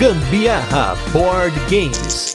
Gambiarra Board Games.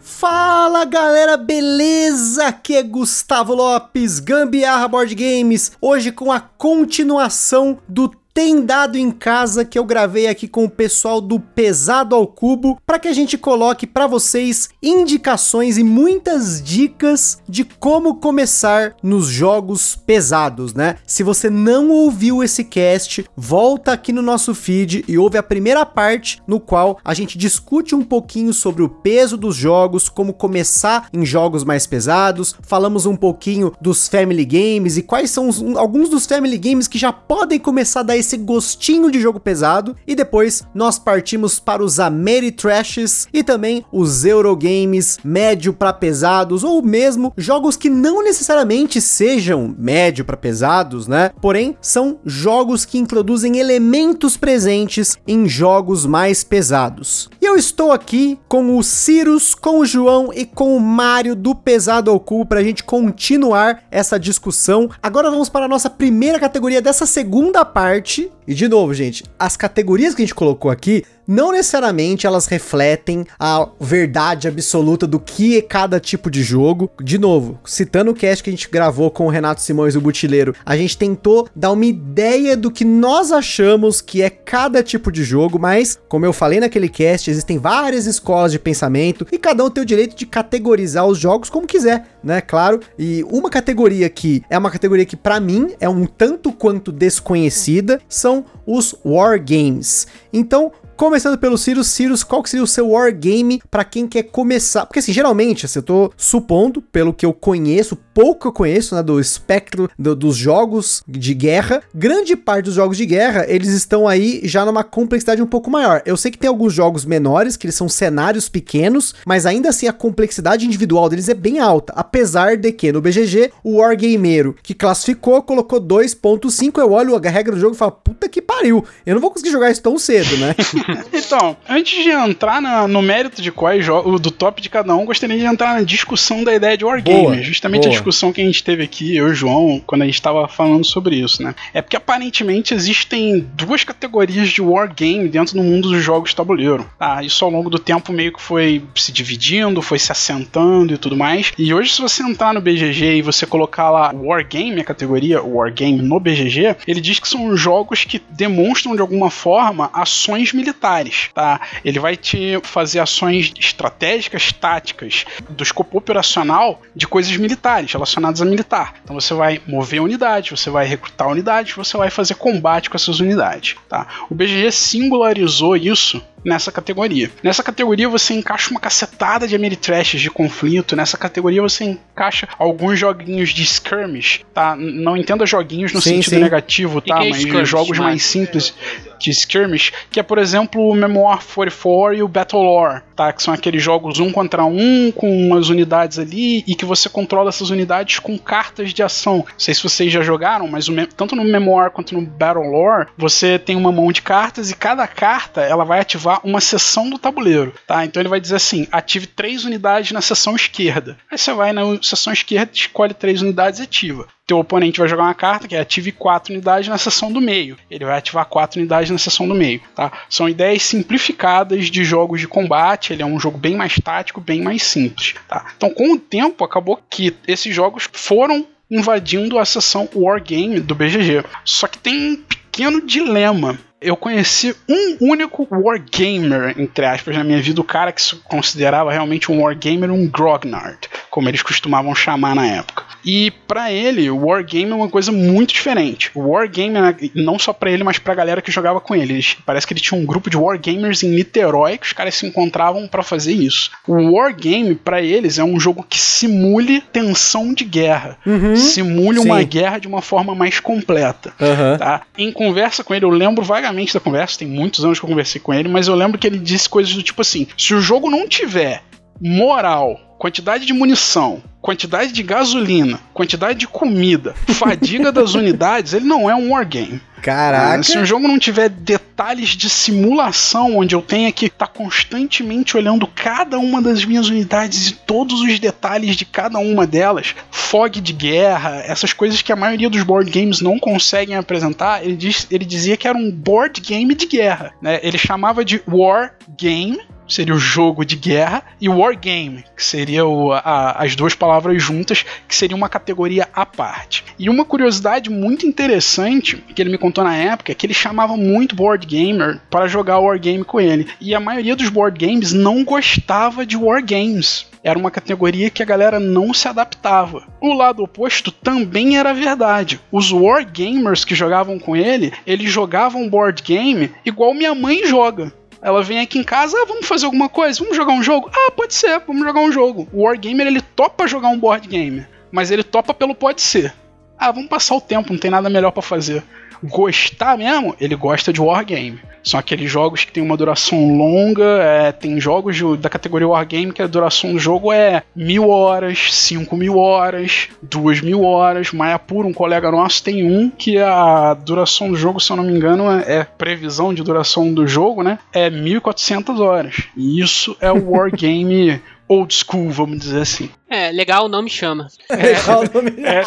Fala galera, beleza? Aqui é Gustavo Lopes, Gambiarra Board Games, hoje com a continuação do tem dado em casa que eu gravei aqui com o pessoal do Pesado ao Cubo para que a gente coloque para vocês indicações e muitas dicas de como começar nos jogos pesados, né? Se você não ouviu esse cast, volta aqui no nosso feed e ouve a primeira parte no qual a gente discute um pouquinho sobre o peso dos jogos, como começar em jogos mais pesados, falamos um pouquinho dos family games e quais são os, alguns dos family games que já podem começar a esse gostinho de jogo pesado e depois nós partimos para os Ameritrashes e também os Eurogames médio para pesados ou mesmo jogos que não necessariamente sejam médio para pesados, né? Porém, são jogos que introduzem elementos presentes em jogos mais pesados. Eu estou aqui com o Cirus, com o João e com o Mário do Pesado ao para a gente continuar essa discussão. Agora vamos para a nossa primeira categoria dessa segunda parte e de novo, gente, as categorias que a gente colocou aqui não necessariamente elas refletem a verdade absoluta do que é cada tipo de jogo. De novo, citando o cast que a gente gravou com o Renato Simões, o Butileiro, a gente tentou dar uma ideia do que nós achamos que é cada tipo de jogo, mas, como eu falei naquele cast, existem várias escolas de pensamento e cada um tem o direito de categorizar os jogos como quiser, né? Claro. E uma categoria que é uma categoria que, para mim, é um tanto quanto desconhecida são os Wargames. Então, Começando pelo Sirius, Sirius, qual seria o seu wargame para quem quer começar? Porque assim, geralmente, assim, eu tô supondo, pelo que eu conheço, pouco eu conheço, né, do espectro do, dos jogos de guerra, grande parte dos jogos de guerra, eles estão aí já numa complexidade um pouco maior. Eu sei que tem alguns jogos menores, que eles são cenários pequenos, mas ainda assim a complexidade individual deles é bem alta, apesar de que no BGG, o wargameiro que classificou, colocou 2.5, eu olho a regra do jogo e falo, puta que pariu, eu não vou conseguir jogar isso tão cedo, né? então, antes de entrar na, no mérito de quais jogos, do top de cada um, gostaria de entrar na discussão da ideia de wargame. Boa, justamente boa. a discussão que a gente teve aqui, eu e o João, quando a gente estava falando sobre isso, né? É porque aparentemente existem duas categorias de wargame dentro do mundo dos jogos tabuleiro. Tá? Isso ao longo do tempo meio que foi se dividindo, foi se assentando e tudo mais. E hoje, se você entrar no BGG e você colocar lá wargame, a categoria wargame no BGG, ele diz que são jogos que demonstram de alguma forma ações militares militares, tá? Ele vai te fazer ações estratégicas, táticas, do escopo operacional de coisas militares, relacionadas a militar. Então você vai mover unidades, você vai recrutar unidades, você vai fazer combate com essas unidades, tá? O BGG singularizou isso nessa categoria. Nessa categoria você encaixa uma cacetada de Ameritrashes de conflito, nessa categoria você encaixa alguns joguinhos de skirmish, tá? Não entenda joguinhos no sim, sentido sim. negativo, tá? Que que é mas jogos mais simples de skirmish, que é, por exemplo, o Memoir 44 e o Battle Lore, tá? Que são aqueles jogos um contra um, com umas unidades ali, e que você controla essas unidades com cartas de ação. Não sei se vocês já jogaram, mas o, tanto no Memoir quanto no Battle Lore, você tem uma mão de cartas e cada carta ela vai ativar uma seção do tabuleiro, tá? Então ele vai dizer assim: ative três unidades na seção esquerda. Aí você vai na seção esquerda, escolhe três unidades e ativa teu oponente vai jogar uma carta que é ative 4 unidades na seção do meio. Ele vai ativar 4 unidades na seção do meio. Tá? São ideias simplificadas de jogos de combate. Ele é um jogo bem mais tático, bem mais simples. Tá? Então, com o tempo, acabou que esses jogos foram invadindo a seção Wargame do BGG. Só que tem um pequeno dilema eu conheci um único wargamer, entre aspas, na minha vida, o cara que se considerava realmente um wargamer, um grognard, como eles costumavam chamar na época. E para ele, o wargame é uma coisa muito diferente. O wargame, não só para ele, mas pra galera que jogava com ele. Parece que ele tinha um grupo de wargamers em Niterói que os caras se encontravam para fazer isso. O wargame, para eles, é um jogo que simule tensão de guerra. Uhum, simule sim. uma guerra de uma forma mais completa. Uhum. Tá? Em conversa com ele, eu lembro vagamente vagamente da conversa, tem muitos anos que eu conversei com ele, mas eu lembro que ele disse coisas do tipo assim: se o jogo não tiver moral, quantidade de munição quantidade de gasolina, quantidade de comida, fadiga das unidades, ele não é um wargame. Caraca. Se o jogo não tiver detalhes de simulação, onde eu tenha que estar tá constantemente olhando cada uma das minhas unidades e todos os detalhes de cada uma delas, fog de guerra, essas coisas que a maioria dos board games não conseguem apresentar, ele, diz, ele dizia que era um board game de guerra. Né? Ele chamava de war game seria o jogo de guerra, e Wargame, que seria o, a, as duas palavras juntas, que seria uma categoria à parte. E uma curiosidade muito interessante que ele me contou na época é que ele chamava muito board gamer para jogar Wargame com ele. E a maioria dos board games não gostava de Wargames era uma categoria que a galera não se adaptava. O lado oposto também era verdade. Os wargamers que jogavam com ele, eles jogavam board game igual minha mãe joga. Ela vem aqui em casa, ah, vamos fazer alguma coisa? Vamos jogar um jogo? Ah, pode ser, vamos jogar um jogo. O Wargamer, ele topa jogar um board game, mas ele topa pelo pode ser. Ah, vamos passar o tempo, não tem nada melhor para fazer. Gostar mesmo, ele gosta de Wargame. São aqueles jogos que tem uma duração longa, é, tem jogos de, da categoria Wargame que a duração do jogo é mil horas, cinco mil horas, duas mil horas. Mayapur, um colega nosso, tem um que a duração do jogo, se eu não me engano, é, é previsão de duração do jogo, né? É 1400 horas. E isso é o Wargame old school, vamos dizer assim. É, legal, não me chama. É, legal, não me é,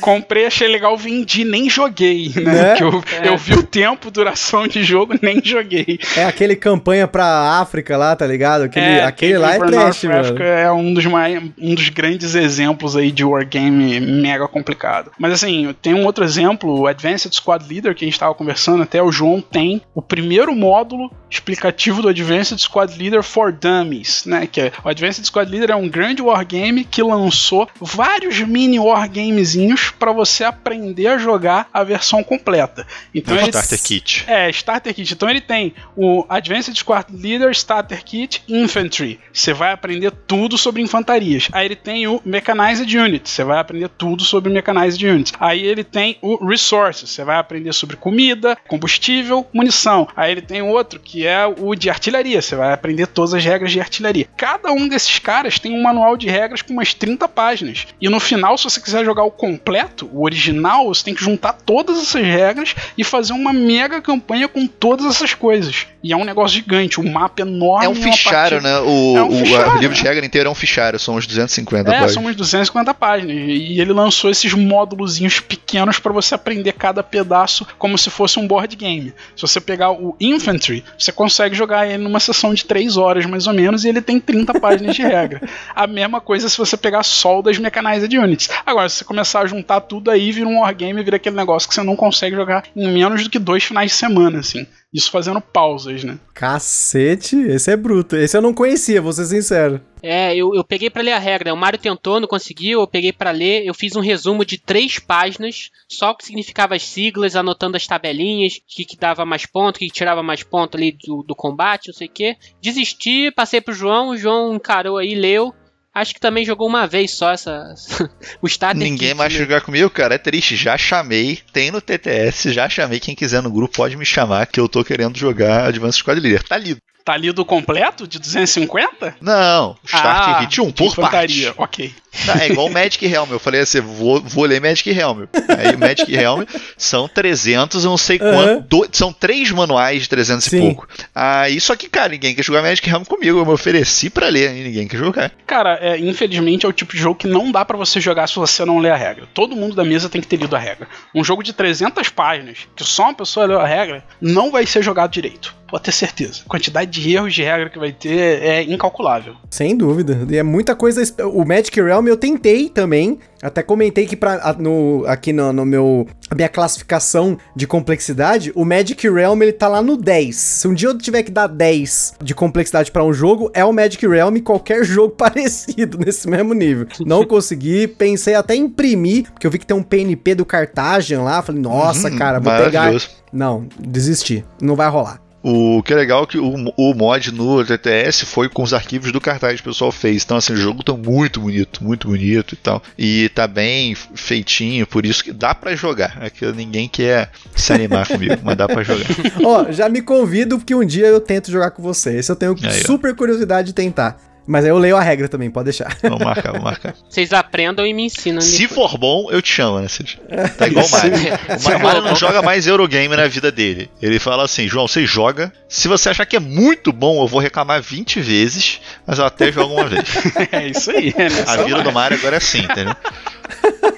comprei, achei legal, vendi, nem joguei, né? né? Que eu, é. eu vi o tempo, duração de jogo, nem joguei. É aquele campanha pra África lá, tá ligado? Aquele, é, aquele lá é trash, mano. É um dos, mais, um dos grandes exemplos aí de wargame mega complicado. Mas assim, tem um outro exemplo, o Advanced Squad Leader, que a gente tava conversando, até o João tem o primeiro módulo explicativo do Advanced Squad Leader for Dummies, né? Que é, o Advanced Squad Leader é um grande wargame que lançou vários mini wargamezinhos para você aprender a jogar a versão completa. Então é ele, Starter Kit. É, Starter Kit. Então ele tem o Advanced Squad Leader Starter Kit Infantry. Você vai aprender tudo sobre infantarias. Aí ele tem o Mechanized Unit. Você vai aprender tudo sobre Mechanized Units. Aí ele tem o Resources. Você vai aprender sobre comida, combustível, munição. Aí ele tem outro que é o de artilharia. Você vai aprender todas as regras de artilharia. Cada um desses caras tem um manual de regras com umas 30 páginas. E no final, se você quiser jogar o completo, o original, você tem que juntar todas essas regras e fazer uma mega campanha com todas essas coisas. E é um negócio gigante, um mapa enorme. É um fichário, né? O, é um o, fichário, o livro de regra inteiro é um fichário, são uns 250 é, páginas. É, são uns 250 páginas. E ele lançou esses módulozinhos pequenos para você aprender cada pedaço como se fosse um board game. Se você pegar o Infantry, você consegue jogar ele numa sessão de 3 horas mais ou menos e ele tem 30 páginas de regra. A mesma coisa se você pegar só o das Mechanized Units. Agora, se você começar a juntar tudo aí, vira um wargame, vira aquele negócio que você não consegue jogar em menos do que dois finais de semana, assim. Isso fazendo pausas, né? Cacete, esse é bruto. Esse eu não conhecia, vou ser sincero. É, eu, eu peguei para ler a regra. O Mário tentou, não conseguiu. Eu peguei para ler. Eu fiz um resumo de três páginas, só o que significava as siglas, anotando as tabelinhas, o que, que dava mais ponto, o que, que tirava mais ponto ali do, do combate, não sei o que. Desisti, passei pro João. O João encarou aí, leu. Acho que também jogou uma vez só essa. o Starter Ninguém mais né? jogar comigo, cara. É triste. Já chamei. Tem no TTS. Já chamei. Quem quiser no grupo pode me chamar que eu tô querendo jogar Advanced Squad Leader. Tá lido. Tá lido completo de 250? Não, Starter ah, Kit 1 por infantaria. parte. Ok. é igual o Magic Helm. Eu falei assim, vou, vou ler Magic Helm. Aí o Magic Helm são 300, eu não sei quanto. Uhum. são três manuais de 300 Sim. e pouco. Aí, só que, cara, ninguém quer jogar Magic Helm comigo. Eu me ofereci para ler e ninguém quer jogar. Cara, é, infelizmente é o tipo de jogo que não dá para você jogar se você não ler a regra. Todo mundo da mesa tem que ter lido a regra. Um jogo de 300 páginas, que só uma pessoa leu a regra, não vai ser jogado direito. Pode ter certeza. A quantidade de erros de regra que vai ter é incalculável. Sem dúvida. E é muita coisa. O Magic Realm eu tentei também. Até comentei que pra, no, aqui no, no meu minha classificação de complexidade, o Magic Realm ele tá lá no 10. Se um dia eu tiver que dar 10 de complexidade para um jogo, é o Magic Realm e qualquer jogo parecido nesse mesmo nível. Não consegui, pensei até em imprimir, porque eu vi que tem um PNP do Cartagian lá, falei, nossa, uhum, cara, vou pegar. Não, desisti, não vai rolar. O que é legal é que o, o mod no TTS foi com os arquivos do cartaz que o pessoal fez. Então, assim, o jogo tá muito bonito, muito bonito e tal. E tá bem feitinho, por isso que dá para jogar. É que ninguém quer se animar comigo, mas dá para jogar. Ó, já me convido porque um dia eu tento jogar com você. Esse eu tenho Aí, super ó. curiosidade de tentar. Mas aí eu leio a regra também, pode deixar. Vou marcar, vou marcar. Vocês aprendam e me ensinam. Se depois. for bom, eu te chamo, né, Cid? Tá igual o Mario. O Ma- Mario não joga mais Eurogame na vida dele. Ele fala assim, João, você joga. Se você achar que é muito bom, eu vou reclamar 20 vezes, mas eu até jogo uma vez. É isso aí, é A vida do Mario agora é assim, entendeu?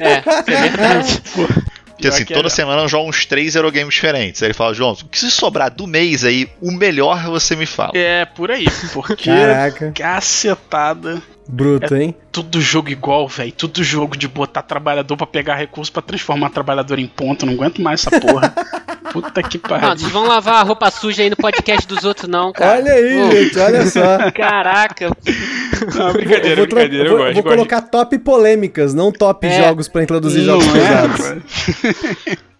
É, é verdade. Porque assim, toda é- semana eu jogo uns três Eurogames diferentes. Aí ele fala, João, o que se sobrar do mês aí, o melhor você me fala. É, por aí. Porque Caraca, cacetada. Bruto, hein? Tudo jogo igual, velho. Tudo jogo de botar trabalhador pra pegar recurso pra transformar trabalhador em ponto. Não aguento mais essa porra. Puta que Não, pariu. vocês vão lavar a roupa suja aí no podcast dos outros, não, cara. Olha aí, Ô, gente, olha só. Caraca. Não, brincadeira, vou, brincadeira. vou- eu gosto. vou gosto. colocar top polêmicas, não top É. jogos pra introduzir Não jogos é, pesados.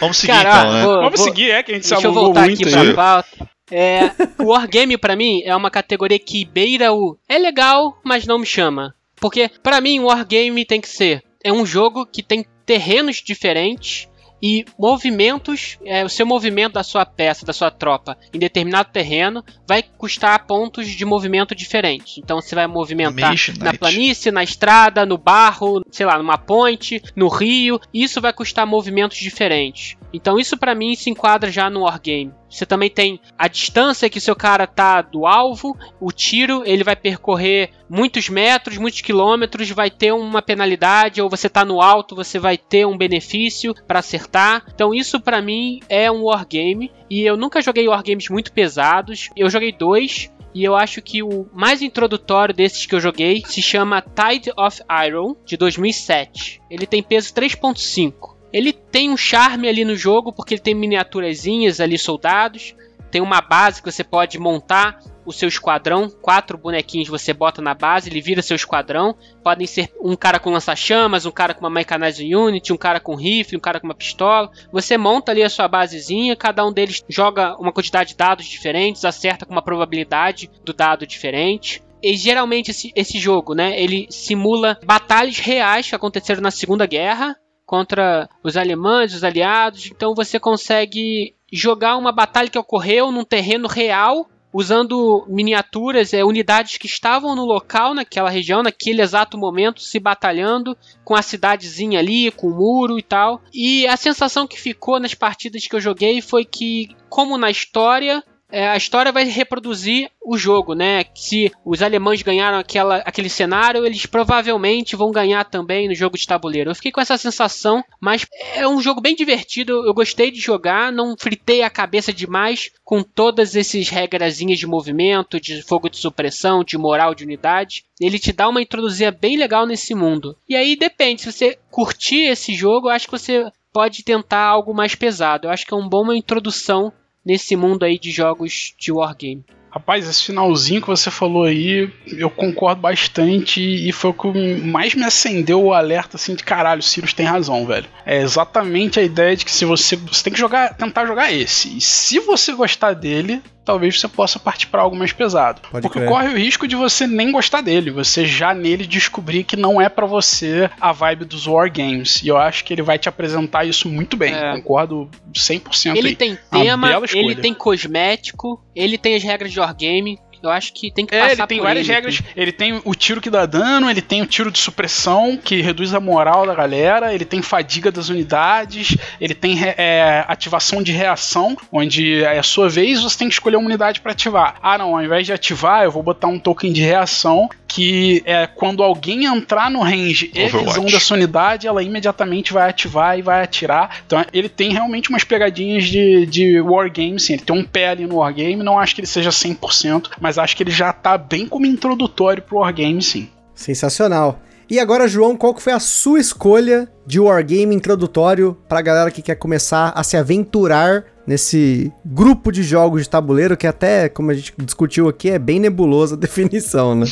Vamos seguir Cara, então, né? vou- Vamos vou- seguir, é que a gente se Deixa eu voltar muito aqui pra pauta. É, o Wargame pra mim é uma categoria que beira o é legal, mas não me chama. Porque pra mim o Wargame tem que ser é um jogo que tem terrenos diferentes e movimentos, é, o seu movimento da sua peça, da sua tropa em determinado terreno vai custar pontos de movimento diferentes. Então você vai movimentar na Knight. planície, na estrada, no barro, sei lá, numa ponte, no rio. Isso vai custar movimentos diferentes. Então isso pra mim se enquadra já no wargame. Você também tem a distância que seu cara tá do alvo, o tiro, ele vai percorrer muitos metros, muitos quilômetros, vai ter uma penalidade, ou você tá no alto, você vai ter um benefício pra acertar. Então isso pra mim é um wargame, e eu nunca joguei wargames muito pesados. Eu joguei dois, e eu acho que o mais introdutório desses que eu joguei se chama Tide of Iron, de 2007. Ele tem peso 3.5. Ele tem um charme ali no jogo, porque ele tem miniaturazinhas ali, soldados. Tem uma base que você pode montar o seu esquadrão. Quatro bonequinhos você bota na base, ele vira seu esquadrão. Podem ser um cara com lança-chamas, um cara com uma Mechanized Unit, um cara com rifle, um cara com uma pistola. Você monta ali a sua basezinha, cada um deles joga uma quantidade de dados diferentes, acerta com uma probabilidade do dado diferente. E geralmente esse, esse jogo, né, ele simula batalhas reais que aconteceram na Segunda Guerra contra os alemães, os aliados. Então você consegue jogar uma batalha que ocorreu num terreno real, usando miniaturas, é, unidades que estavam no local, naquela região, naquele exato momento, se batalhando com a cidadezinha ali, com o muro e tal. E a sensação que ficou nas partidas que eu joguei foi que, como na história, é, a história vai reproduzir o jogo, né? Se os alemães ganharam aquela, aquele cenário, eles provavelmente vão ganhar também no jogo de tabuleiro. Eu fiquei com essa sensação, mas é um jogo bem divertido. Eu gostei de jogar, não fritei a cabeça demais com todas essas regrazinhas de movimento, de fogo de supressão, de moral de unidade. Ele te dá uma introduzida bem legal nesse mundo. E aí depende, se você curtir esse jogo, eu acho que você pode tentar algo mais pesado. Eu acho que é uma boa introdução nesse mundo aí de jogos de wargame. Rapaz, esse finalzinho que você falou aí, eu concordo bastante e foi o que mais me acendeu o alerta assim de caralho, o Sirius tem razão, velho. É exatamente a ideia de que se você, você tem que jogar, tentar jogar esse. E se você gostar dele, talvez você possa partir para algo mais pesado. Pode Porque crer. corre o risco de você nem gostar dele, você já nele descobrir que não é pra você a vibe dos wargames. E eu acho que ele vai te apresentar isso muito bem. É. Concordo 100% Ele aí. tem Uma tema, ele tem cosmético, ele tem as regras de wargame. Eu acho que tem que É, passar ele tem várias ele. regras. Ele tem o tiro que dá dano, ele tem o tiro de supressão, que reduz a moral da galera, ele tem fadiga das unidades, ele tem é, ativação de reação, onde é a sua vez você tem que escolher uma unidade para ativar. Ah, não, ao invés de ativar, eu vou botar um token de reação, que é quando alguém entrar no range e visão dessa unidade, ela imediatamente vai ativar e vai atirar. Então ele tem realmente umas pegadinhas de, de wargame, sim. Ele tem um pé ali no wargame, não acho que ele seja 100%, mas acho que ele já tá bem como introdutório pro wargame, sim. Sensacional. E agora, João, qual que foi a sua escolha de wargame introdutório pra galera que quer começar a se aventurar nesse grupo de jogos de tabuleiro que até, como a gente discutiu aqui, é bem nebulosa a definição, né?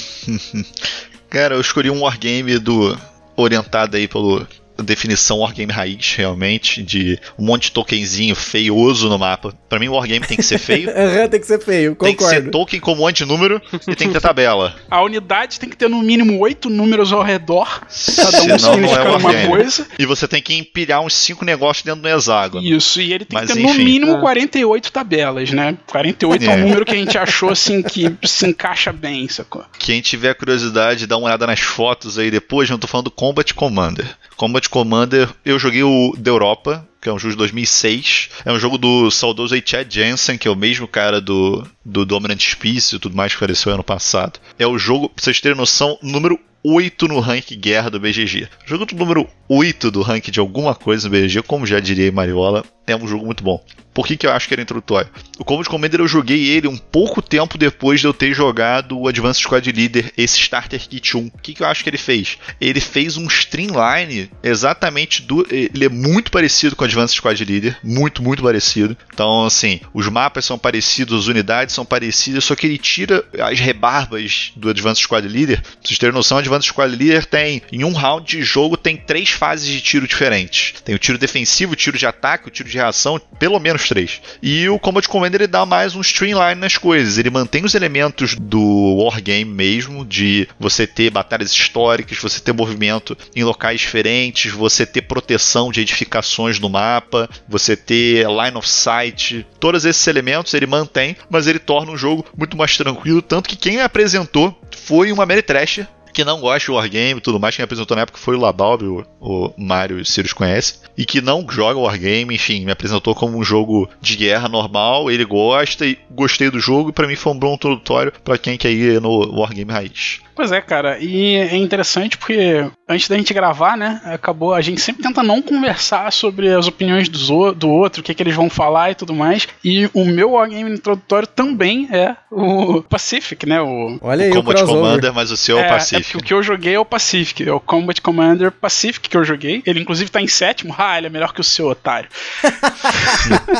Cara, eu escolhi um wargame do orientado aí pelo definição Wargame raiz, realmente, de um monte de tokenzinho feioso no mapa. Para mim, o Wargame tem que ser feio. tem que ser feio, concordo. Tem que ser token com um monte de número e tem que ter tabela. A unidade tem que ter no mínimo oito números ao redor, cada um Senão não é significando uma coisa. E você tem que empilhar uns cinco negócios dentro do hexágono. Isso, e ele tem Mas, que ter no enfim. mínimo Ah. 48 tabelas, né? 48 é. É. um número que a gente achou assim que se encaixa bem, sacou? Quem tiver curiosidade, dá uma olhada nas fotos aí depois. Eu tô falando do Combat Commander. Combat Commander, eu joguei o da Europa, que é um jogo de 2006. É um jogo do saudoso Chad Jensen, que é o mesmo cara do, do Dominant Species e tudo mais que apareceu ano passado. É o jogo, pra vocês terem noção, número 8 no rank guerra do BGG. Jogo do número 8 do rank de alguma coisa no BGG, como já diria Mariola, é um jogo muito bom. Por que, que eu acho que era introdutório? O Combat Commander eu joguei ele um pouco tempo depois de eu ter jogado o Advanced Squad Leader, esse Starter Kit 1. O que, que eu acho que ele fez? Ele fez um streamline exatamente do. Ele é muito parecido com o Advanced Squad Leader. Muito, muito parecido. Então, assim, os mapas são parecidos, as unidades são parecidas, só que ele tira as rebarbas do Advanced Squad Leader. Pra vocês terem noção, o Advanced Squad Leader tem, em um round de jogo, tem três fases de tiro diferentes. Tem o tiro defensivo, o tiro de ataque, o tiro de reação, pelo menos três. E o Combat Commander ele dá mais um streamline nas coisas. Ele mantém os elementos do Wargame mesmo, de você ter batalhas históricas, você ter movimento em locais diferentes, você ter proteção de edificações no mapa, você ter line of sight. Todos esses elementos ele mantém, mas ele torna o jogo muito mais tranquilo. Tanto que quem apresentou foi uma Mary Thrasher, que não gosta de Wargame e tudo mais, quem apresentou na época foi o Labalb, o, o Mário e o Sirius conhecem, e que não joga Wargame, enfim, me apresentou como um jogo de guerra normal, ele gosta e gostei do jogo, e pra mim foi um bom introdutório pra quem quer ir no Wargame raiz. Pois é, cara, e é interessante porque antes da gente gravar, né, acabou, a gente sempre tenta não conversar sobre as opiniões dos o- do outro, o que, que eles vão falar e tudo mais, e o meu wargame introdutório também é o Pacific, né, o... Olha aí o Combat crossover. Commander, mas o seu é, o É, Pacific. porque o que eu joguei é o Pacific, é o Combat Commander Pacific que eu joguei. Ele inclusive tá em sétimo. Ah, ele é melhor que o seu, otário.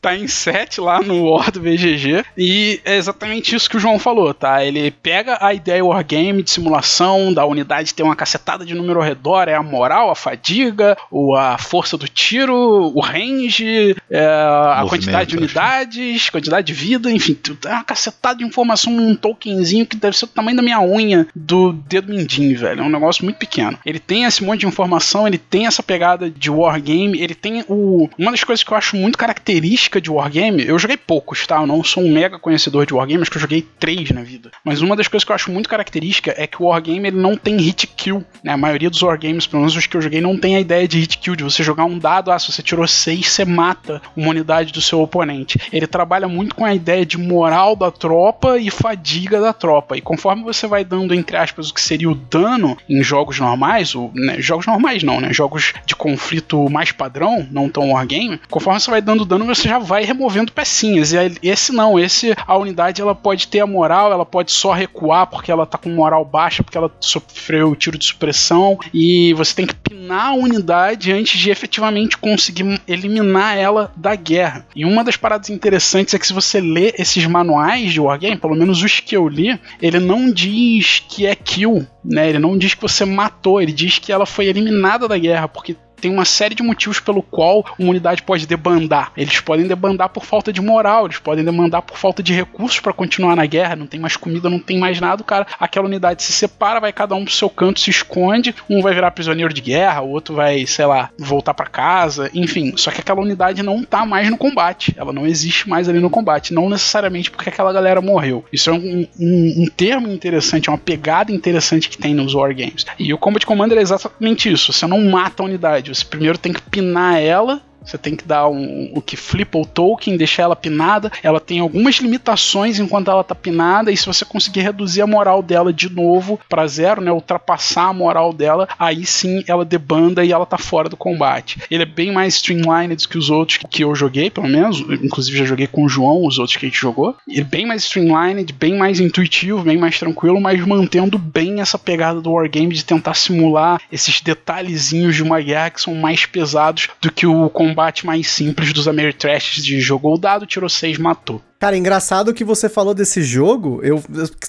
tá em 7 lá no War do BGG. E é exatamente isso que o João falou, tá? Ele pega a ideia Wargame de simulação, da unidade ter uma cacetada de número ao redor, é a moral, a fadiga, o, a força do tiro, o range, é, a quantidade de acho. unidades, quantidade de vida, enfim, é uma cacetada de informação num tokenzinho que deve ser o tamanho da minha unha do dedo mindinho, velho. É um negócio muito pequeno. Ele tem esse monte de informação, ele tem essa pegada de wargame, ele tem o. Uma das coisas que eu acho muito característica de wargame, eu joguei poucos, tá? Eu não sou um mega conhecedor de wargame, acho que eu joguei três na vida. Mas uma das coisas que eu acho muito característica é que o wargame ele não tem hit kill. Né? A maioria dos wargames, pelo menos os que eu joguei, não tem a ideia de hit kill, de você jogar um dado, ah, se você tirou seis, você mata uma unidade do seu oponente. Ele trabalha muito com a ideia de moral da tropa e fadiga da tropa. E conforme você vai dando, entre aspas, o que seria o dano em jogos normais, o, né, jogos normais não, né? Jogos de conflito mais padrão, não tão wargame, conforme você vai dando dano, você já vai removendo pecinhas. E esse não, esse a unidade ela pode ter a moral, ela pode só recuar porque ela tá com moral baixa, porque ela sofreu tiro de supressão, e você tem que pinar a unidade antes de efetivamente conseguir eliminar ela da guerra. E uma das paradas interessantes é que se você lê esses manuais de Wargame, pelo menos os que eu li, ele não diz que é kill, né? Ele não diz que você matou, ele diz que ela foi eliminada da guerra, porque tem uma série de motivos pelo qual uma unidade pode debandar. Eles podem debandar por falta de moral, eles podem debandar por falta de recursos para continuar na guerra, não tem mais comida, não tem mais nada, cara. Aquela unidade se separa, vai cada um pro seu canto, se esconde, um vai virar prisioneiro de guerra, o outro vai, sei lá, voltar para casa, enfim. Só que aquela unidade não tá mais no combate, ela não existe mais ali no combate, não necessariamente porque aquela galera morreu. Isso é um, um, um termo interessante, é uma pegada interessante que tem nos wargames. E o Combat Commander é exatamente isso, você não mata a unidade, você primeiro tem que pinar ela você tem que dar um, o que flipa o token, deixar ela pinada. Ela tem algumas limitações enquanto ela tá pinada, e se você conseguir reduzir a moral dela de novo para zero, né, ultrapassar a moral dela, aí sim ela debanda e ela tá fora do combate. Ele é bem mais streamlined que os outros que eu joguei, pelo menos, inclusive já joguei com o João, os outros que a gente jogou. Ele é bem mais streamlined, bem mais intuitivo, bem mais tranquilo, mas mantendo bem essa pegada do wargame de tentar simular esses detalhezinhos de uma guerra que são mais pesados do que o combate mais simples dos Ameritrashes de jogou o dado, tirou 6, matou. Cara, engraçado que você falou desse jogo. Eu,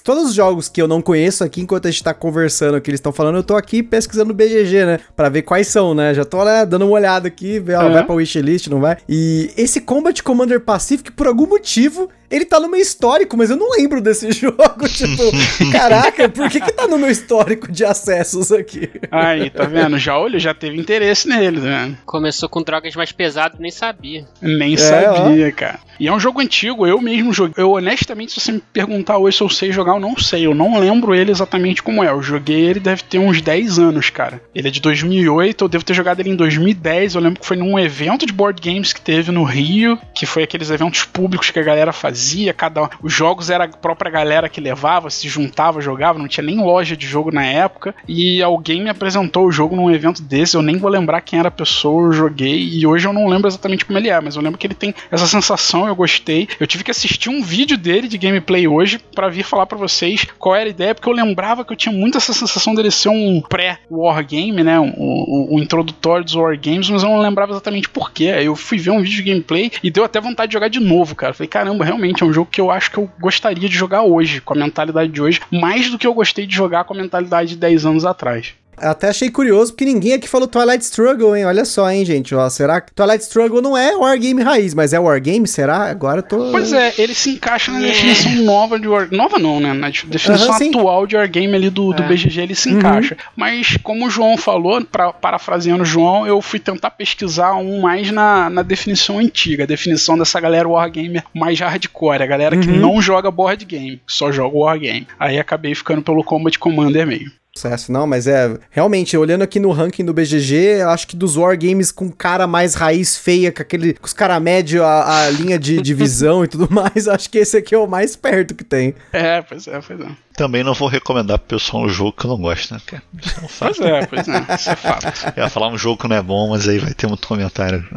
todos os jogos que eu não conheço aqui, enquanto a gente tá conversando, que eles estão falando, eu tô aqui pesquisando no BGG, né? Pra ver quais são, né? Já tô né, dando uma olhada aqui, ver, ó, uhum. vai pra wishlist, não vai? E esse Combat Commander Pacific, por algum motivo, ele tá no meu histórico, mas eu não lembro desse jogo. Tipo, caraca, por que que tá no meu histórico de acessos aqui? Aí, tá vendo? Já olha, já teve interesse nele, né? Começou com drogas mais pesadas, nem sabia. Nem é, sabia, ó. cara. E é um jogo antigo, eu mesmo joguei. Eu, honestamente, se você me perguntar hoje se eu sei jogar, eu não sei. Eu não lembro ele exatamente como é. Eu joguei ele, deve ter uns 10 anos, cara. Ele é de 2008, eu devo ter jogado ele em 2010. Eu lembro que foi num evento de board games que teve no Rio, que foi aqueles eventos públicos que a galera fazia. Cada Os jogos era a própria galera que levava, se juntava, jogava. Não tinha nem loja de jogo na época. E alguém me apresentou o jogo num evento desse. Eu nem vou lembrar quem era a pessoa, eu joguei. E hoje eu não lembro exatamente como ele é, mas eu lembro que ele tem essa sensação eu gostei. Eu tive que assistir um vídeo dele de gameplay hoje para vir falar para vocês qual era a ideia, porque eu lembrava que eu tinha muito essa sensação dele ser um pré-wargame, né? Um, um, um, introdutório dos wargames, mas eu não lembrava exatamente porquê. Eu fui ver um vídeo de gameplay e deu até vontade de jogar de novo, cara. falei, caramba, realmente é um jogo que eu acho que eu gostaria de jogar hoje, com a mentalidade de hoje, mais do que eu gostei de jogar com a mentalidade de 10 anos atrás. Até achei curioso, porque ninguém aqui falou Twilight Struggle, hein? Olha só, hein, gente. Ó, será que Twilight Struggle não é Wargame raiz, mas é Wargame? Será? Agora eu tô. Pois é, ele se encaixa na definição nova de Wargame. Nova não, né? Na definição uh -huh, atual de Wargame ali do, do é. BGG, ele se encaixa. Uhum. Mas, como o João falou, pra, parafraseando o João, eu fui tentar pesquisar um mais na, na definição antiga, a definição dessa galera Wargame mais hardcore, a galera uhum. que não joga board game, só joga Wargame. Aí acabei ficando pelo Combat Commander meio. Sucesso, não, mas é. Realmente, olhando aqui no ranking do BGG, acho que dos Wargames com cara mais raiz feia, com aquele. Com os cara médio, a, a linha de, de visão e tudo mais, acho que esse aqui é o mais perto que tem. É, pois é, pois é. Também não vou recomendar pro pessoal um jogo que eu não gosto, né? Isso é um fato. Pois é, pois é, isso é fato. Eu ia falar um jogo que não é bom, mas aí vai ter muito comentário.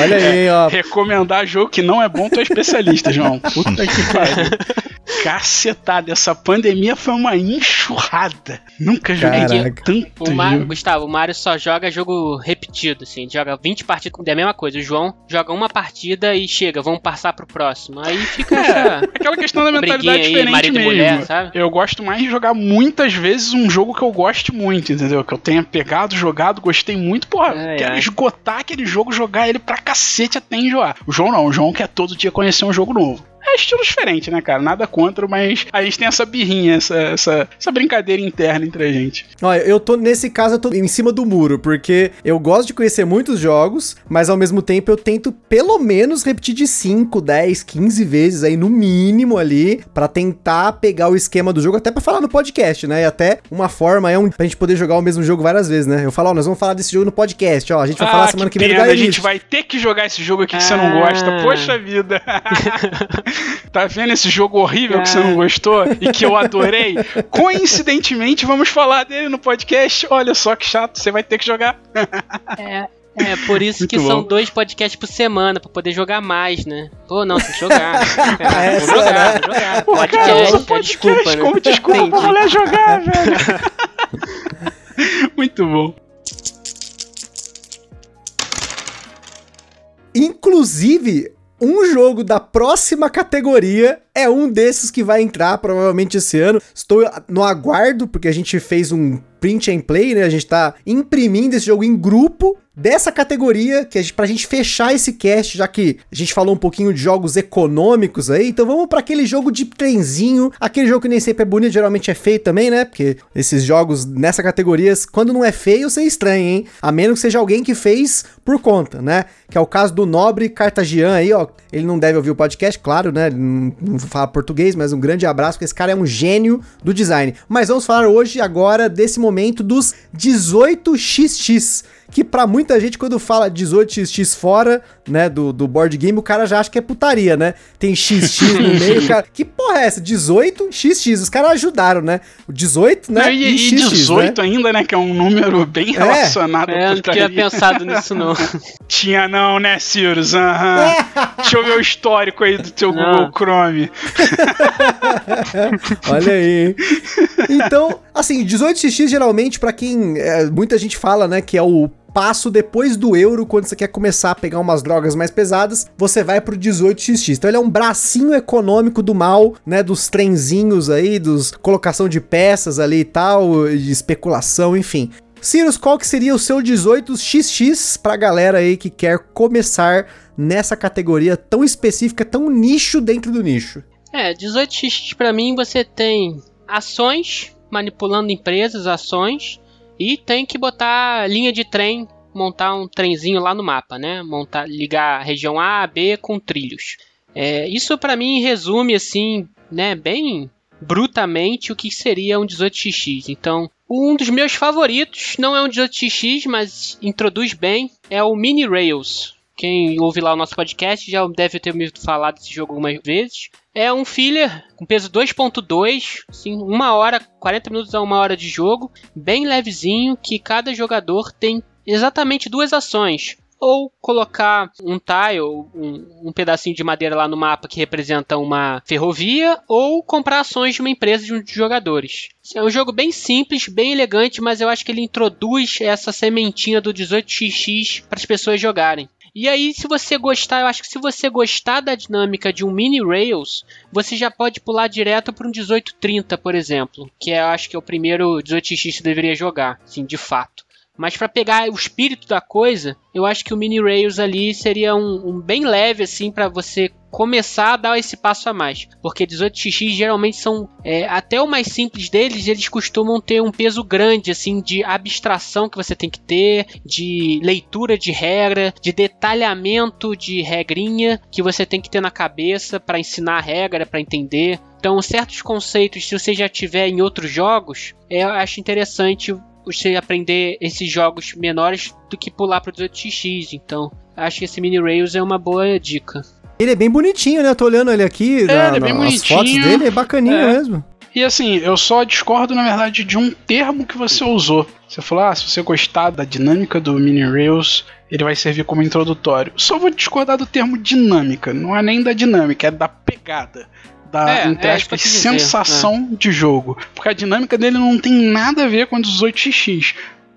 Olha aí, ó. Recomendar jogo que não é bom, tu é especialista, João. Puta que pariu. Cacetada, essa pandemia foi uma enxurrada. Nunca joguei Caraca. tanto. O Mario, Gustavo, o Mario só joga jogo repetido, assim. Joga 20 partidas é a mesma coisa. O João joga uma partida e chega, vamos passar pro próximo. Aí fica é, essa. Aquela questão da mentalidade aí, diferente mesmo. Mulher, sabe? Eu gosto mais de jogar muitas vezes um jogo que eu goste muito, entendeu? Que eu tenha pegado, jogado, gostei muito. Porra, é, quero é. esgotar aquele jogo, jogar ele pra cacete até enjoar. O João não, o João quer todo dia conhecer um jogo novo é estilo diferente, né, cara? Nada contra, mas a gente tem essa birrinha, essa, essa, essa brincadeira interna entre a gente. Olha, eu tô, nesse caso, eu tô em cima do muro, porque eu gosto de conhecer muitos jogos, mas ao mesmo tempo eu tento pelo menos repetir de 5, 10, 15 vezes aí, no mínimo ali, para tentar pegar o esquema do jogo, até para falar no podcast, né? E até uma forma é um, pra gente poder jogar o mesmo jogo várias vezes, né? Eu falo, ó, nós vamos falar desse jogo no podcast, ó, a gente vai ah, falar semana que, que vem do A gente vai ter que jogar esse jogo aqui que ah. você não gosta, ah. poxa vida. tá vendo esse jogo horrível que você não gostou e que eu adorei? Coincidentemente, vamos falar dele no podcast. Olha só que chato, você vai ter que jogar. É. É, por isso Muito que bom. são dois podcasts por semana, pra poder jogar mais, né? Pô, não, tem que jogar. É, vou jogar, né? vou jogar. Podcast, cara, podcast, é desculpa, né? Como desculpa Entendi. pra mulher jogar, velho. Muito bom. Inclusive, um jogo da próxima categoria é um desses que vai entrar provavelmente esse ano. Estou no aguardo, porque a gente fez um print and play, né? A gente tá imprimindo esse jogo em grupo dessa categoria, que gente, pra gente fechar esse cast, já que a gente falou um pouquinho de jogos econômicos aí, então vamos para aquele jogo de trenzinho, aquele jogo que nem sempre é bonito, geralmente é feio também, né? Porque esses jogos nessa categoria, quando não é feio, você estranha, hein? A menos que seja alguém que fez por conta, né? Que é o caso do nobre Cartagian aí, ó. Ele não deve ouvir o podcast, claro, né? Não, não fala português, mas um grande abraço, porque esse cara é um gênio do design. Mas vamos falar hoje, agora, desse momento dos 18xx que para muita gente, quando fala 18xx fora, né, do, do board game, o cara já acha que é putaria, né? Tem XX no meio, cara. Que porra é essa? 18xx. Os caras ajudaram, né? O 18, né? e, e, 18 né? ainda, né? Que é um número bem é. relacionado é, eu não tinha pensado nisso, não. tinha não, né, Sirius? Uhum. Deixa eu ver o histórico aí do teu não. Google Chrome. Olha aí. Então, assim, 18xx geralmente, para quem. É, muita gente fala, né, que é o passo depois do euro, quando você quer começar a pegar umas drogas mais pesadas, você vai pro 18xx. Então ele é um bracinho econômico do mal, né, dos trenzinhos aí, dos colocação de peças ali e tal, de especulação, enfim. Cirus, qual que seria o seu 18xx pra galera aí que quer começar nessa categoria tão específica, tão nicho dentro do nicho? É, 18x para mim você tem ações, manipulando empresas, ações, e tem que botar linha de trem, montar um trenzinho lá no mapa, né? Montar, ligar a região A a B com trilhos. É, isso para mim resume assim, né, bem brutamente o que seria um 18xx. Então, um dos meus favoritos não é um 18xx, mas introduz bem, é o Mini Rails. Quem ouve lá o nosso podcast já deve ter ouvido falar desse jogo algumas vezes. É um filler com peso 2.2, assim, uma hora, 40 minutos a uma hora de jogo, bem levezinho, que cada jogador tem exatamente duas ações ou colocar um tile, um, um, pedacinho de madeira lá no mapa que representa uma ferrovia, ou comprar ações de uma empresa de um de jogadores. É um jogo bem simples, bem elegante, mas eu acho que ele introduz essa sementinha do 18xx para as pessoas jogarem. E aí, se você gostar, eu acho que se você gostar da dinâmica de um mini Rails, você já pode pular direto para um 1830, por exemplo, que é, eu acho que é o primeiro 18x que você deveria jogar, assim, de fato. Mas para pegar o espírito da coisa, eu acho que o mini Rails ali seria um, um bem leve assim para você começar a dar esse passo a mais. Porque 18x geralmente são é, até o mais simples deles, eles costumam ter um peso grande assim de abstração que você tem que ter, de leitura de regra, de detalhamento de regrinha que você tem que ter na cabeça para ensinar a regra, para entender. Então, certos conceitos, se você já tiver em outros jogos, é, eu acho interessante você aprender esses jogos menores do que pular para 18x. Então, acho que esse Mini Rails é uma boa dica. Ele é bem bonitinho, né? Eu tô olhando ele aqui, é, na, ele é bem na, as fotos dele, é bacaninho é. mesmo. E assim, eu só discordo, na verdade, de um termo que você usou. Você falou, ah, se você gostar da dinâmica do Mini Rails, ele vai servir como introdutório. Só vou discordar do termo dinâmica, não é nem da dinâmica, é da pegada da é, entre é, aspas, sensação é. de jogo. Porque a dinâmica dele não tem nada a ver com a 18x.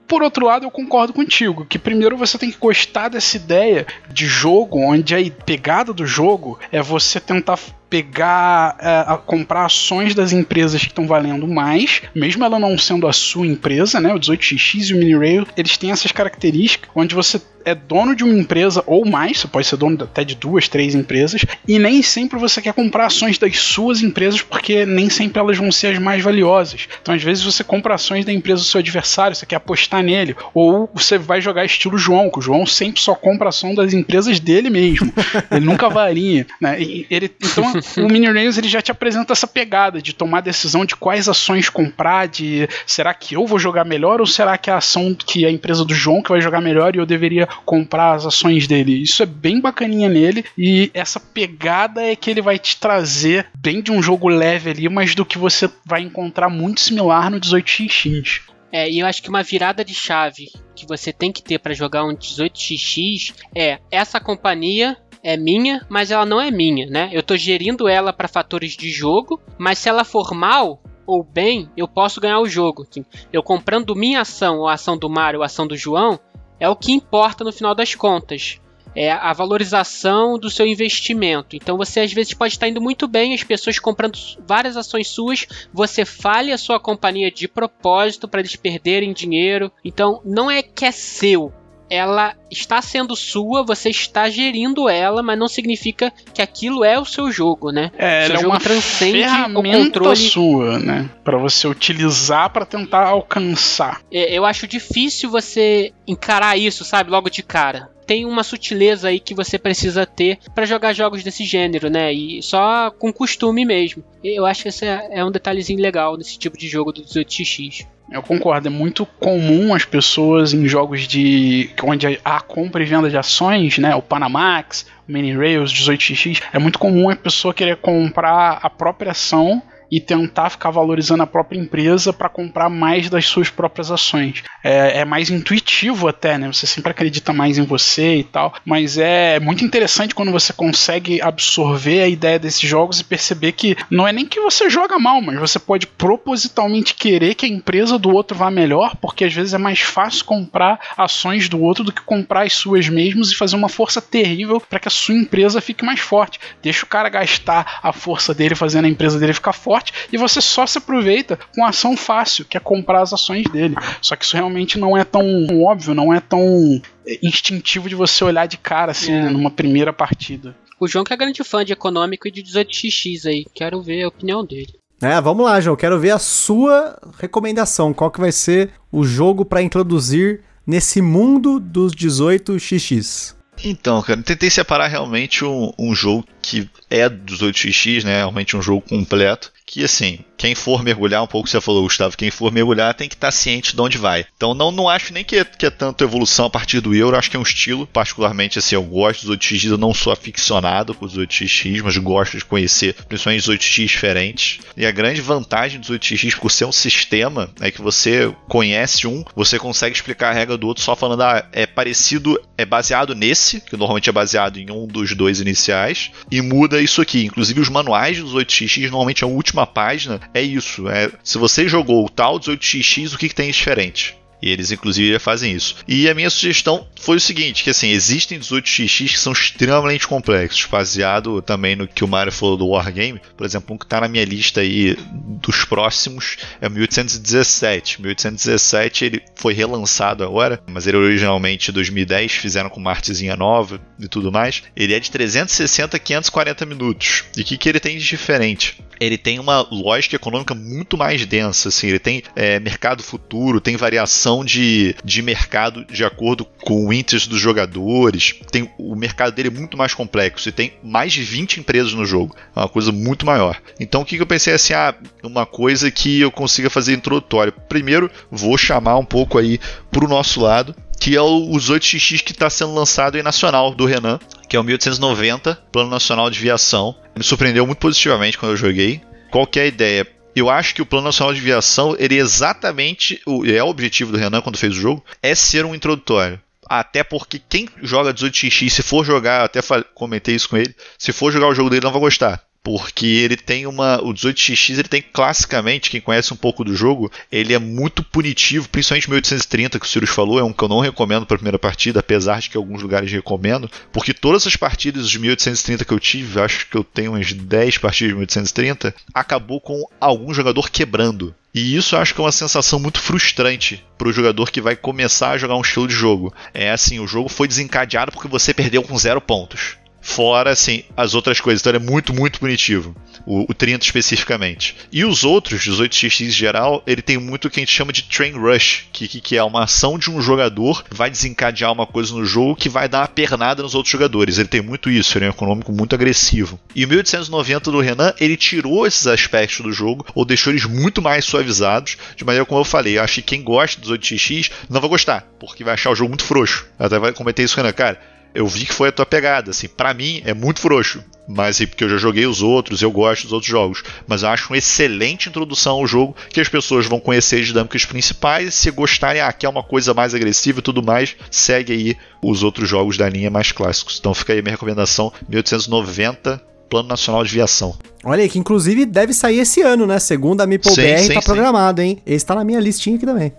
Por outro lado, eu concordo contigo, que primeiro você tem que gostar dessa ideia de jogo, onde a pegada do jogo é você tentar pegar, é, comprar ações das empresas que estão valendo mais, mesmo ela não sendo a sua empresa, né? O 18x e o Minirail, eles têm essas características onde você é dono de uma empresa ou mais, você pode ser dono até de duas, três empresas, e nem sempre você quer comprar ações das suas empresas porque nem sempre elas vão ser as mais valiosas. Então, às vezes, você compra ações da empresa do seu adversário, você quer apostar nele, ou você vai jogar estilo João, que o João sempre só compra ação das empresas dele mesmo. ele nunca varia. Né? E ele, então, o Mini Rails ele já te apresenta essa pegada de tomar decisão de quais ações comprar, de será que eu vou jogar melhor ou será que a ação que a empresa do João que vai jogar melhor e eu deveria comprar as ações dele. Isso é bem bacaninha nele e essa pegada é que ele vai te trazer bem de um jogo leve ali, mas do que você vai encontrar muito similar no 18x. É, e eu acho que uma virada de chave que você tem que ter para jogar um 18xx é essa companhia é minha, mas ela não é minha, né? Eu estou gerindo ela para fatores de jogo, mas se ela for mal ou bem, eu posso ganhar o jogo. Eu comprando minha ação, ou a ação do Mario, ou a ação do João, é o que importa no final das contas. É a valorização do seu investimento. Então você às vezes pode estar indo muito bem, as pessoas comprando várias ações suas, você falha a sua companhia de propósito para eles perderem dinheiro. Então não é que é seu, ela está sendo sua, você está gerindo ela, mas não significa que aquilo é o seu jogo, né? É, seu ela é jogo é uma transcende ferramenta o controle sua, né? Para você utilizar para tentar alcançar. É, eu acho difícil você encarar isso, sabe, logo de cara tem uma sutileza aí que você precisa ter para jogar jogos desse gênero, né? E só com costume mesmo. Eu acho que esse é, é um detalhezinho legal nesse tipo de jogo do 18x. Eu concordo, é muito comum as pessoas em jogos de onde há compra e venda de ações, né, o Panamax, o Mini Rails, 18x, é muito comum a pessoa querer comprar a própria ação e tentar ficar valorizando a própria empresa para comprar mais das suas próprias ações. É, é, mais intuitivo até, né? Você sempre acredita mais em você e tal, mas é muito interessante quando você consegue absorver a ideia desses jogos e perceber que não é nem que você joga mal, mas você pode propositalmente querer que a empresa do outro vá melhor, porque às vezes é mais fácil comprar ações do outro do que comprar as suas mesmas e fazer uma força terrível para que a sua empresa fique mais forte. Deixa o cara gastar a força dele fazendo a empresa dele ficar forte e você só se aproveita com a ação fácil, que é comprar as ações dele. Só que isso realmente não é tão óbvio, não é tão instintivo de você olhar de cara assim é. numa primeira partida. O João que é grande fã de econômico e de 18x aí, quero ver a opinião dele. É, vamos lá, João, quero ver a sua recomendação. Qual que vai ser o jogo para introduzir nesse mundo dos 18xx? Então, cara, tentei separar realmente um, um jogo que é 18x, né? Realmente um jogo completo. Que assim, quem for mergulhar, um pouco você falou, Gustavo, quem for mergulhar tem que estar ciente de onde vai. Então não, não acho nem que é, que é tanto evolução a partir do Euro, acho que é um estilo, particularmente assim, eu gosto dos 8x, eu não sou aficionado por os 8x, mas gosto de conhecer principalmente 8x diferentes. E a grande vantagem dos 8x por ser um sistema é que você conhece um, você consegue explicar a regra do outro só falando, ah, é parecido, é baseado nesse, que normalmente é baseado em um dos dois iniciais, e muda isso aqui. Inclusive os manuais dos 8x normalmente a última página é isso. É, se você jogou o tal 18xx, o que, que tem diferente? E eles, inclusive, fazem isso. E a minha sugestão foi o seguinte: que assim, existem 18xx que são extremamente complexos, baseado também no que o Mario falou do Wargame. Por exemplo, um que está na minha lista aí dos próximos é o 1817. 1817 ele foi relançado agora, mas ele originalmente 2010 fizeram com uma artezinha nova e tudo mais. Ele é de 360 a 540 minutos. E o que, que ele tem de diferente? Ele tem uma lógica econômica muito mais densa, assim, ele tem é, mercado futuro, tem variação de, de mercado de acordo com o interesse dos jogadores. Tem, o mercado dele é muito mais complexo e tem mais de 20 empresas no jogo. É uma coisa muito maior. Então o que, que eu pensei assim, ah, uma coisa que eu consiga fazer introdutório. Primeiro, vou chamar um pouco aí para o nosso lado, que é o, os 8XX que está sendo lançado em nacional do Renan, que é o 1890, Plano Nacional de Viação. Me surpreendeu muito positivamente quando eu joguei. Qual é a ideia? Eu acho que o Plano Nacional de Aviação, ele é exatamente, o, é o objetivo do Renan quando fez o jogo, é ser um introdutório. Até porque quem joga 18x, se for jogar, até comentei isso com ele, se for jogar o jogo dele não vai gostar porque ele tem uma o 18x ele tem classicamente quem conhece um pouco do jogo ele é muito punitivo principalmente 1830 que o Sirius falou é um que eu não recomendo para a primeira partida apesar de que alguns lugares recomendo porque todas as partidas de 1830 que eu tive acho que eu tenho umas 10 partidas de 1830 acabou com algum jogador quebrando e isso acho que é uma sensação muito frustrante para o jogador que vai começar a jogar um estilo de jogo. É assim, o jogo foi desencadeado porque você perdeu com zero pontos. Fora, assim, as outras coisas. Então ele é muito, muito punitivo. O, o 30 especificamente. E os outros, 18x em geral, ele tem muito o que a gente chama de train rush, que, que, que, é uma ação de um jogador vai desencadear uma coisa no jogo que vai dar uma pernada nos outros jogadores. Ele tem muito isso, ele é um econômico muito agressivo. E o 1890 do Renan, ele tirou esses aspectos do jogo, ou deixou eles muito mais suavizados, de maneira como eu falei. Eu acho que quem gosta dos 8x não vai gostar, porque vai achar o jogo muito frouxo. Até vai comentar isso, Renan, cara eu vi que foi a tua pegada. Assim, para mim é muito frouxo, mas porque eu já joguei os outros, eu gosto dos outros jogos. Mas eu acho uma excelente introdução ao jogo que as pessoas vão conhecer as dinâmicas principais. E se gostarem, ah, quer uma coisa mais agressiva e tudo mais, segue aí os outros jogos da linha mais clássicos. Então fica aí a minha recomendação: 1890 Plano Nacional de Viação. Olha aí, que inclusive deve sair esse ano, né? Segundo a Meeple sim, BR, sim, tá sim. programado, hein? Esse tá na minha listinha aqui também.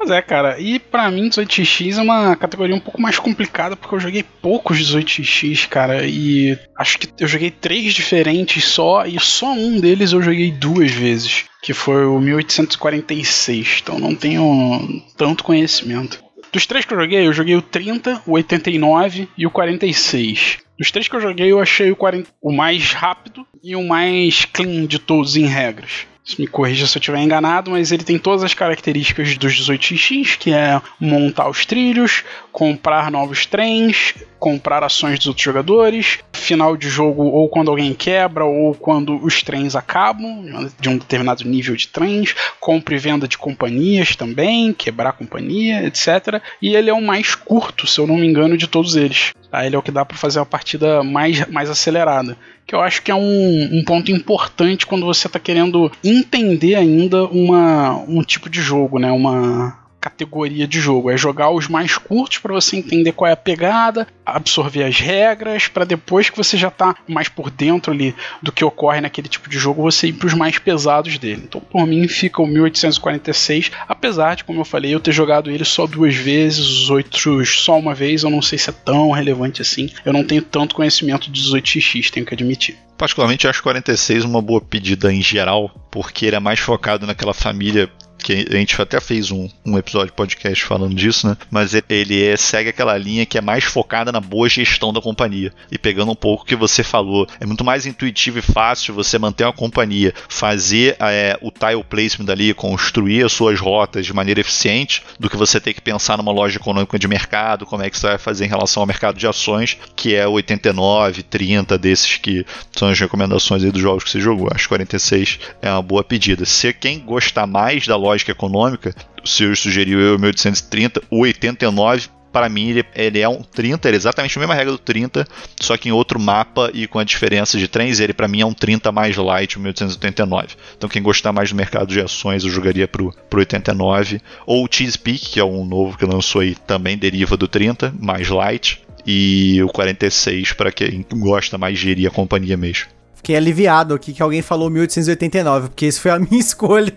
Pois é, cara. E para mim, 18x é uma categoria um pouco mais complicada porque eu joguei poucos 18x, cara. E acho que eu joguei três diferentes só e só um deles eu joguei duas vezes, que foi o 1846. Então não tenho tanto conhecimento. Dos três que eu joguei, eu joguei o 30, o 89 e o 46. Dos três que eu joguei, eu achei o, 40, o mais rápido e o mais clean de todos em regras me corrija se eu estiver enganado, mas ele tem todas as características dos 18x, que é montar os trilhos, comprar novos trens, comprar ações dos outros jogadores, final de jogo ou quando alguém quebra ou quando os trens acabam, de um determinado nível de trens, compra e venda de companhias também, quebrar companhia, etc. E ele é o mais curto, se eu não me engano, de todos eles. Tá? Ele é o que dá para fazer uma partida mais, mais acelerada. Que eu acho que é um, um ponto importante quando você está querendo entender ainda uma, um tipo de jogo, né? Uma, categoria de jogo. É jogar os mais curtos para você entender qual é a pegada, absorver as regras, para depois que você já tá mais por dentro ali do que ocorre naquele tipo de jogo, você ir para os mais pesados dele. Então, por mim, fica o 1846, apesar de, como eu falei, eu ter jogado ele só duas vezes, os outros só uma vez, eu não sei se é tão relevante assim. Eu não tenho tanto conhecimento de 18x, tenho que admitir. Particularmente, acho 46 uma boa pedida em geral, porque ele é mais focado naquela família que a gente até fez um, um episódio podcast falando disso, né? Mas ele é, segue aquela linha que é mais focada na boa gestão da companhia. E pegando um pouco o que você falou, é muito mais intuitivo e fácil você manter uma companhia, fazer é, o tile placement ali, construir as suas rotas de maneira eficiente, do que você ter que pensar numa loja econômica de mercado, como é que você vai fazer em relação ao mercado de ações, que é 89, 30 desses que são as recomendações dos jogos que você jogou. Acho que 46 é uma boa pedida. Se quem gostar mais da loja lógica econômica, o senhor sugeriu eu 1830, o 89 para mim ele, ele, é um 30, ele é exatamente a mesma regra do 30, só que em outro mapa e com a diferença de trens, ele para mim é um 30 mais light, o 1889. Então quem gostar mais do mercado de ações, eu jogaria pro, pro 89. Ou o Cheese Peak, que é um novo que lançou aí, também deriva do 30, mais light. E o 46 para quem gosta mais de gerir a companhia mesmo. Fiquei aliviado aqui que alguém falou 1889, porque isso foi a minha escolha.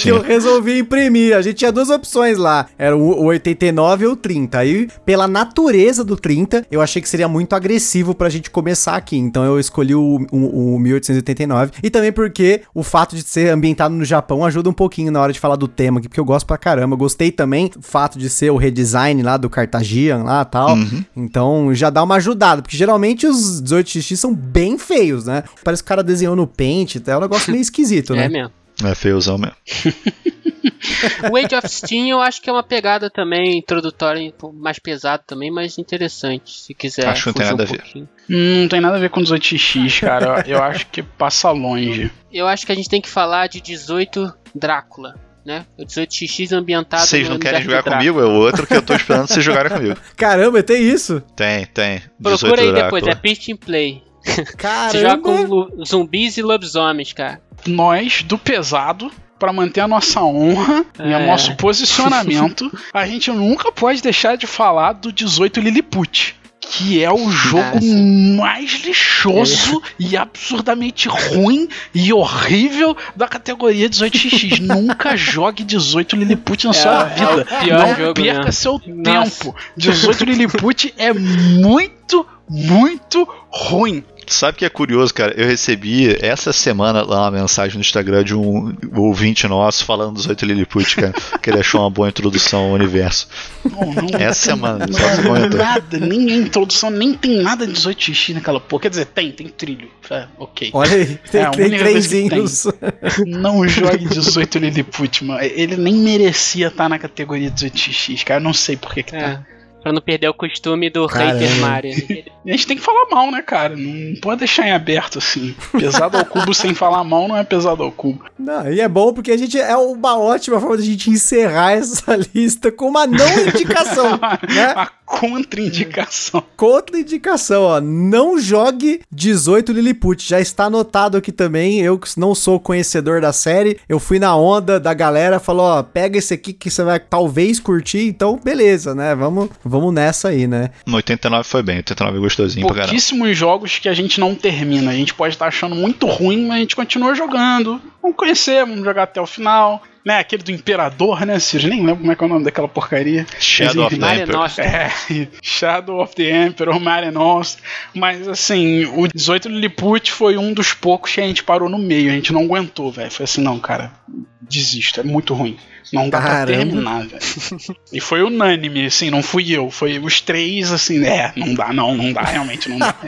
que eu resolvi imprimir. A gente tinha duas opções lá. Era o 89 ou o 30. Aí, pela natureza do 30, eu achei que seria muito agressivo pra gente começar aqui. Então eu escolhi o, o, o 1889. E também porque o fato de ser ambientado no Japão ajuda um pouquinho na hora de falar do tema aqui, porque eu gosto pra caramba. Gostei também do fato de ser o redesign lá do Cartagian lá e tal. Uhum. Então já dá uma ajudada, porque geralmente os 18x são bem feios, né? Parece que o cara desenhou no Paint, é um negócio meio esquisito, né? É mesmo. É feuzão mesmo. o Age of Steam eu acho que é uma pegada também introdutória, mais pesado também, mas interessante, se quiser. Acho que não tem nada um a ver. Hum, não tem nada a ver com 18x, cara. eu acho que passa longe. Eu acho que a gente tem que falar de 18 Drácula né? O 18x ambientado Vocês não querem jogar comigo? É o outro que eu tô esperando vocês jogarem comigo. Caramba, tem isso? Tem, tem. Procura aí depois, é Pitch and Play. Caramba! Você joga com zumbis e lobisomens, cara. Nós, do pesado, para manter a nossa honra é. e o nosso posicionamento, a gente nunca pode deixar de falar do 18 Lilliput que é o jogo Nossa. mais lixoso é. e absurdamente ruim e horrível da categoria 18x. Nunca jogue 18 Lilliput na é, sua vida. É Não jogo, perca né? seu Nossa. tempo. 18 Lilliput é muito, muito ruim. Sabe que é curioso, cara? Eu recebi essa semana lá uma mensagem no Instagram de um ouvinte nosso falando dos oito Lilliput, cara, que ele achou uma boa introdução ao universo. Não, não essa semana, não, só não, nada, nem a introdução, nem tem nada de 18x naquela porra. Quer dizer, tem, tem trilho. É, ok. Olha aí, tem, é, tem trenzinhos. Não jogue 18 Lilliput, mano. Ele nem merecia estar na categoria 18x, cara. Eu não sei por que, que tá. é. tá. Pra não perder o costume do Caramba. hater Mario. a gente tem que falar mal, né, cara? Não pode deixar em aberto assim. Pesado ao cubo sem falar mal não é pesado ao cubo. Não, e é bom porque a gente é uma ótima forma de a gente encerrar essa lista com uma não indicação. né? A contraindicação. Contraindicação, ó. Não jogue 18 Lilliput. Já está anotado aqui também. Eu não sou conhecedor da série. Eu fui na onda da galera, falou: ó, pega esse aqui que você vai talvez curtir. Então, beleza, né? Vamos vamos nessa aí, né? No 89 foi bem, 89 é gostosinho pra caramba. Pouquíssimos jogos que a gente não termina. A gente pode estar achando muito ruim, mas a gente continua jogando. Vamos conhecer, vamos jogar até o final né? Aquele do Imperador, né, Ciro? Nem lembro como é que é o nome daquela porcaria. Shadow of the Emperor. É, Shadow of the Emperor, Mare Nostra. Mas, assim, o 18 Lilliput foi um dos poucos que a gente parou no meio. A gente não aguentou, velho. Foi assim, não, cara, desisto, é muito ruim. Não dá Caramba. pra terminar, velho. E foi unânime, assim, não fui eu. Foi os três, assim, é, não dá, não, não dá, realmente não dá.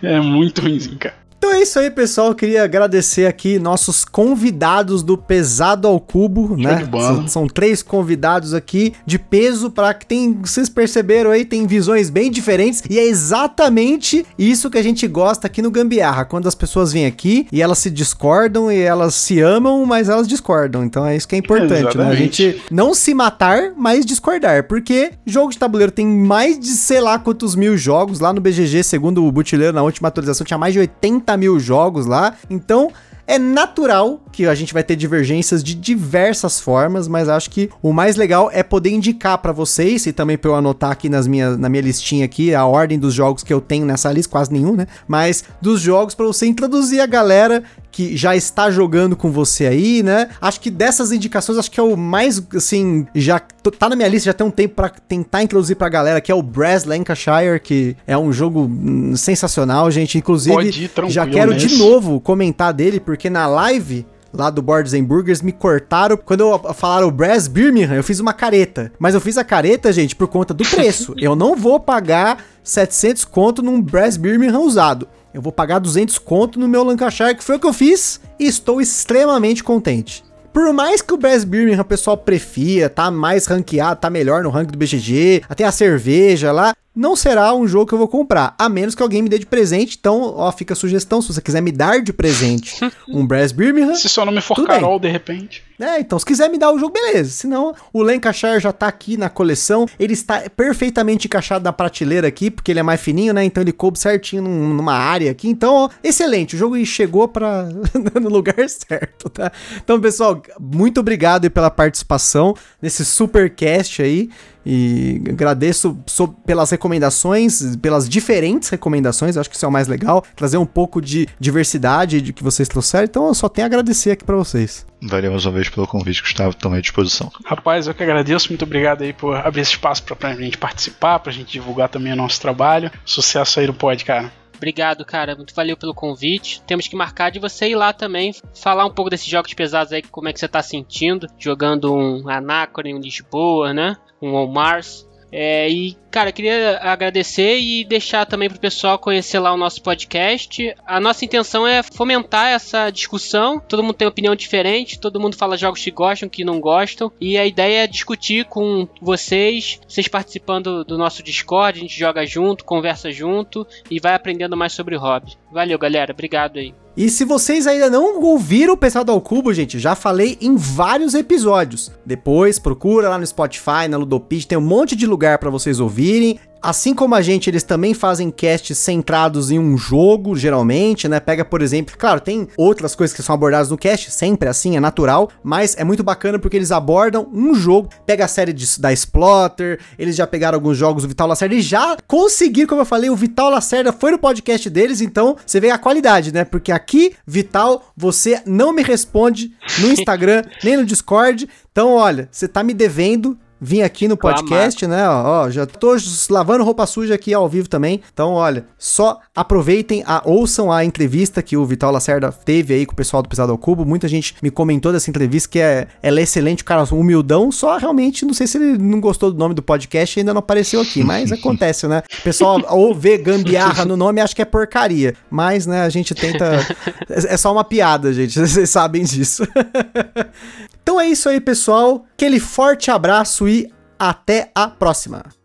é muito ruimzinho, cara. Então é isso aí, pessoal. Eu queria agradecer aqui nossos convidados do Pesado ao Cubo, né? São, são, três convidados aqui de peso para que tem, vocês perceberam aí, tem visões bem diferentes e é exatamente isso que a gente gosta aqui no Gambiarra, quando as pessoas vêm aqui e elas se discordam e elas se amam, mas elas discordam. Então é isso que é importante, né? A gente não se matar, mas discordar, porque jogo de tabuleiro tem mais de sei lá quantos mil jogos lá no BGG, segundo o Butileiro na última atualização tinha mais de 80 30 mil jogos lá. Então, é natural que a gente vai ter divergências de diversas formas, mas acho que o mais legal é poder indicar para vocês e também para eu anotar aqui nas minha, na minha listinha aqui a ordem dos jogos que eu tenho nessa lista, quase nenhum, né? Mas dos jogos para você introduzir a galera que já está jogando com você aí, né? Acho que dessas indicações, acho que é o mais, assim, já tá na minha lista já tem um tempo para tentar introduzir pra galera, que é o Brass Lancashire, que é um jogo hum, sensacional, gente. Inclusive, já quero nesse. de novo comentar dele, porque na live lá do Boards and Burgers me cortaram. Quando eu falaram o Brass Birmingham, eu fiz uma careta. Mas eu fiz a careta, gente, por conta do preço. eu não vou pagar 700 conto num Brass Birmingham usado. Eu vou pagar 200 conto no meu Lancashire, que foi o que eu fiz, e estou extremamente contente. Por mais que o Brass Birmingham o pessoal prefira, tá mais ranqueado, tá melhor no ranking do BGG, até a cerveja lá, não será um jogo que eu vou comprar, a menos que alguém me dê de presente. Então, ó, fica a sugestão, se você quiser me dar de presente um Brass Birmingham. Se seu nome for Carol, bem. de repente. É, então, se quiser me dar o jogo, beleza. Senão, o Lancashire já tá aqui na coleção. Ele está perfeitamente encaixado na prateleira aqui, porque ele é mais fininho, né? Então ele coube certinho num, numa área aqui. Então, ó, excelente. O jogo chegou para no lugar certo, tá? Então, pessoal, muito obrigado pela participação nesse supercast aí. E agradeço pelas recomendações, pelas diferentes recomendações, acho que isso é o mais legal, trazer um pouco de diversidade de que vocês trouxeram. Então eu só tenho a agradecer aqui para vocês. Valeu mais uma vez pelo convite, Gustavo, também à disposição. Rapaz, eu que agradeço, muito obrigado aí por abrir esse espaço pra, pra gente participar, pra gente divulgar também o nosso trabalho. Sucesso aí no pod, cara. Obrigado, cara. Muito valeu pelo convite. Temos que marcar de você ir lá também, falar um pouco desses jogos pesados aí, como é que você tá sentindo, jogando um Anacron, um Lisboa, né? Um Mars. É, e Cara, queria agradecer e deixar também pro pessoal conhecer lá o nosso podcast. A nossa intenção é fomentar essa discussão. Todo mundo tem opinião diferente, todo mundo fala jogos que gostam, que não gostam. E a ideia é discutir com vocês, vocês participando do nosso Discord, a gente joga junto, conversa junto e vai aprendendo mais sobre o hobby. Valeu, galera. Obrigado aí. E se vocês ainda não ouviram o Pesado ao Cubo, gente, já falei em vários episódios. Depois procura lá no Spotify, na Ludopitch, tem um monte de lugar para vocês ouvirem ouvirem. Assim como a gente, eles também fazem casts centrados em um jogo, geralmente, né? Pega, por exemplo, claro, tem outras coisas que são abordadas no cast, sempre assim, é natural, mas é muito bacana porque eles abordam um jogo, pega a série de, da Splotter, eles já pegaram alguns jogos do Vital Lacerda e já conseguiram, como eu falei, o Vital Lacerda foi no podcast deles, então você vê a qualidade, né? Porque aqui, Vital, você não me responde no Instagram, nem no Discord, então olha, você tá me devendo, vim aqui no podcast, né? Ó, já tô lavando roupa suja aqui ao vivo também. Então, olha, só aproveitem, a, ouçam a entrevista que o Vital Lacerda teve aí com o pessoal do Pesado ao Cubo. Muita gente me comentou dessa entrevista que é, ela é excelente, o cara humildão, só realmente não sei se ele não gostou do nome do podcast e ainda não apareceu aqui, mas acontece, né? O pessoal ou vê gambiarra no nome acha que é porcaria, mas, né, a gente tenta é, é só uma piada, gente, vocês sabem disso. Então é isso aí, pessoal. Aquele forte abraço e até a próxima!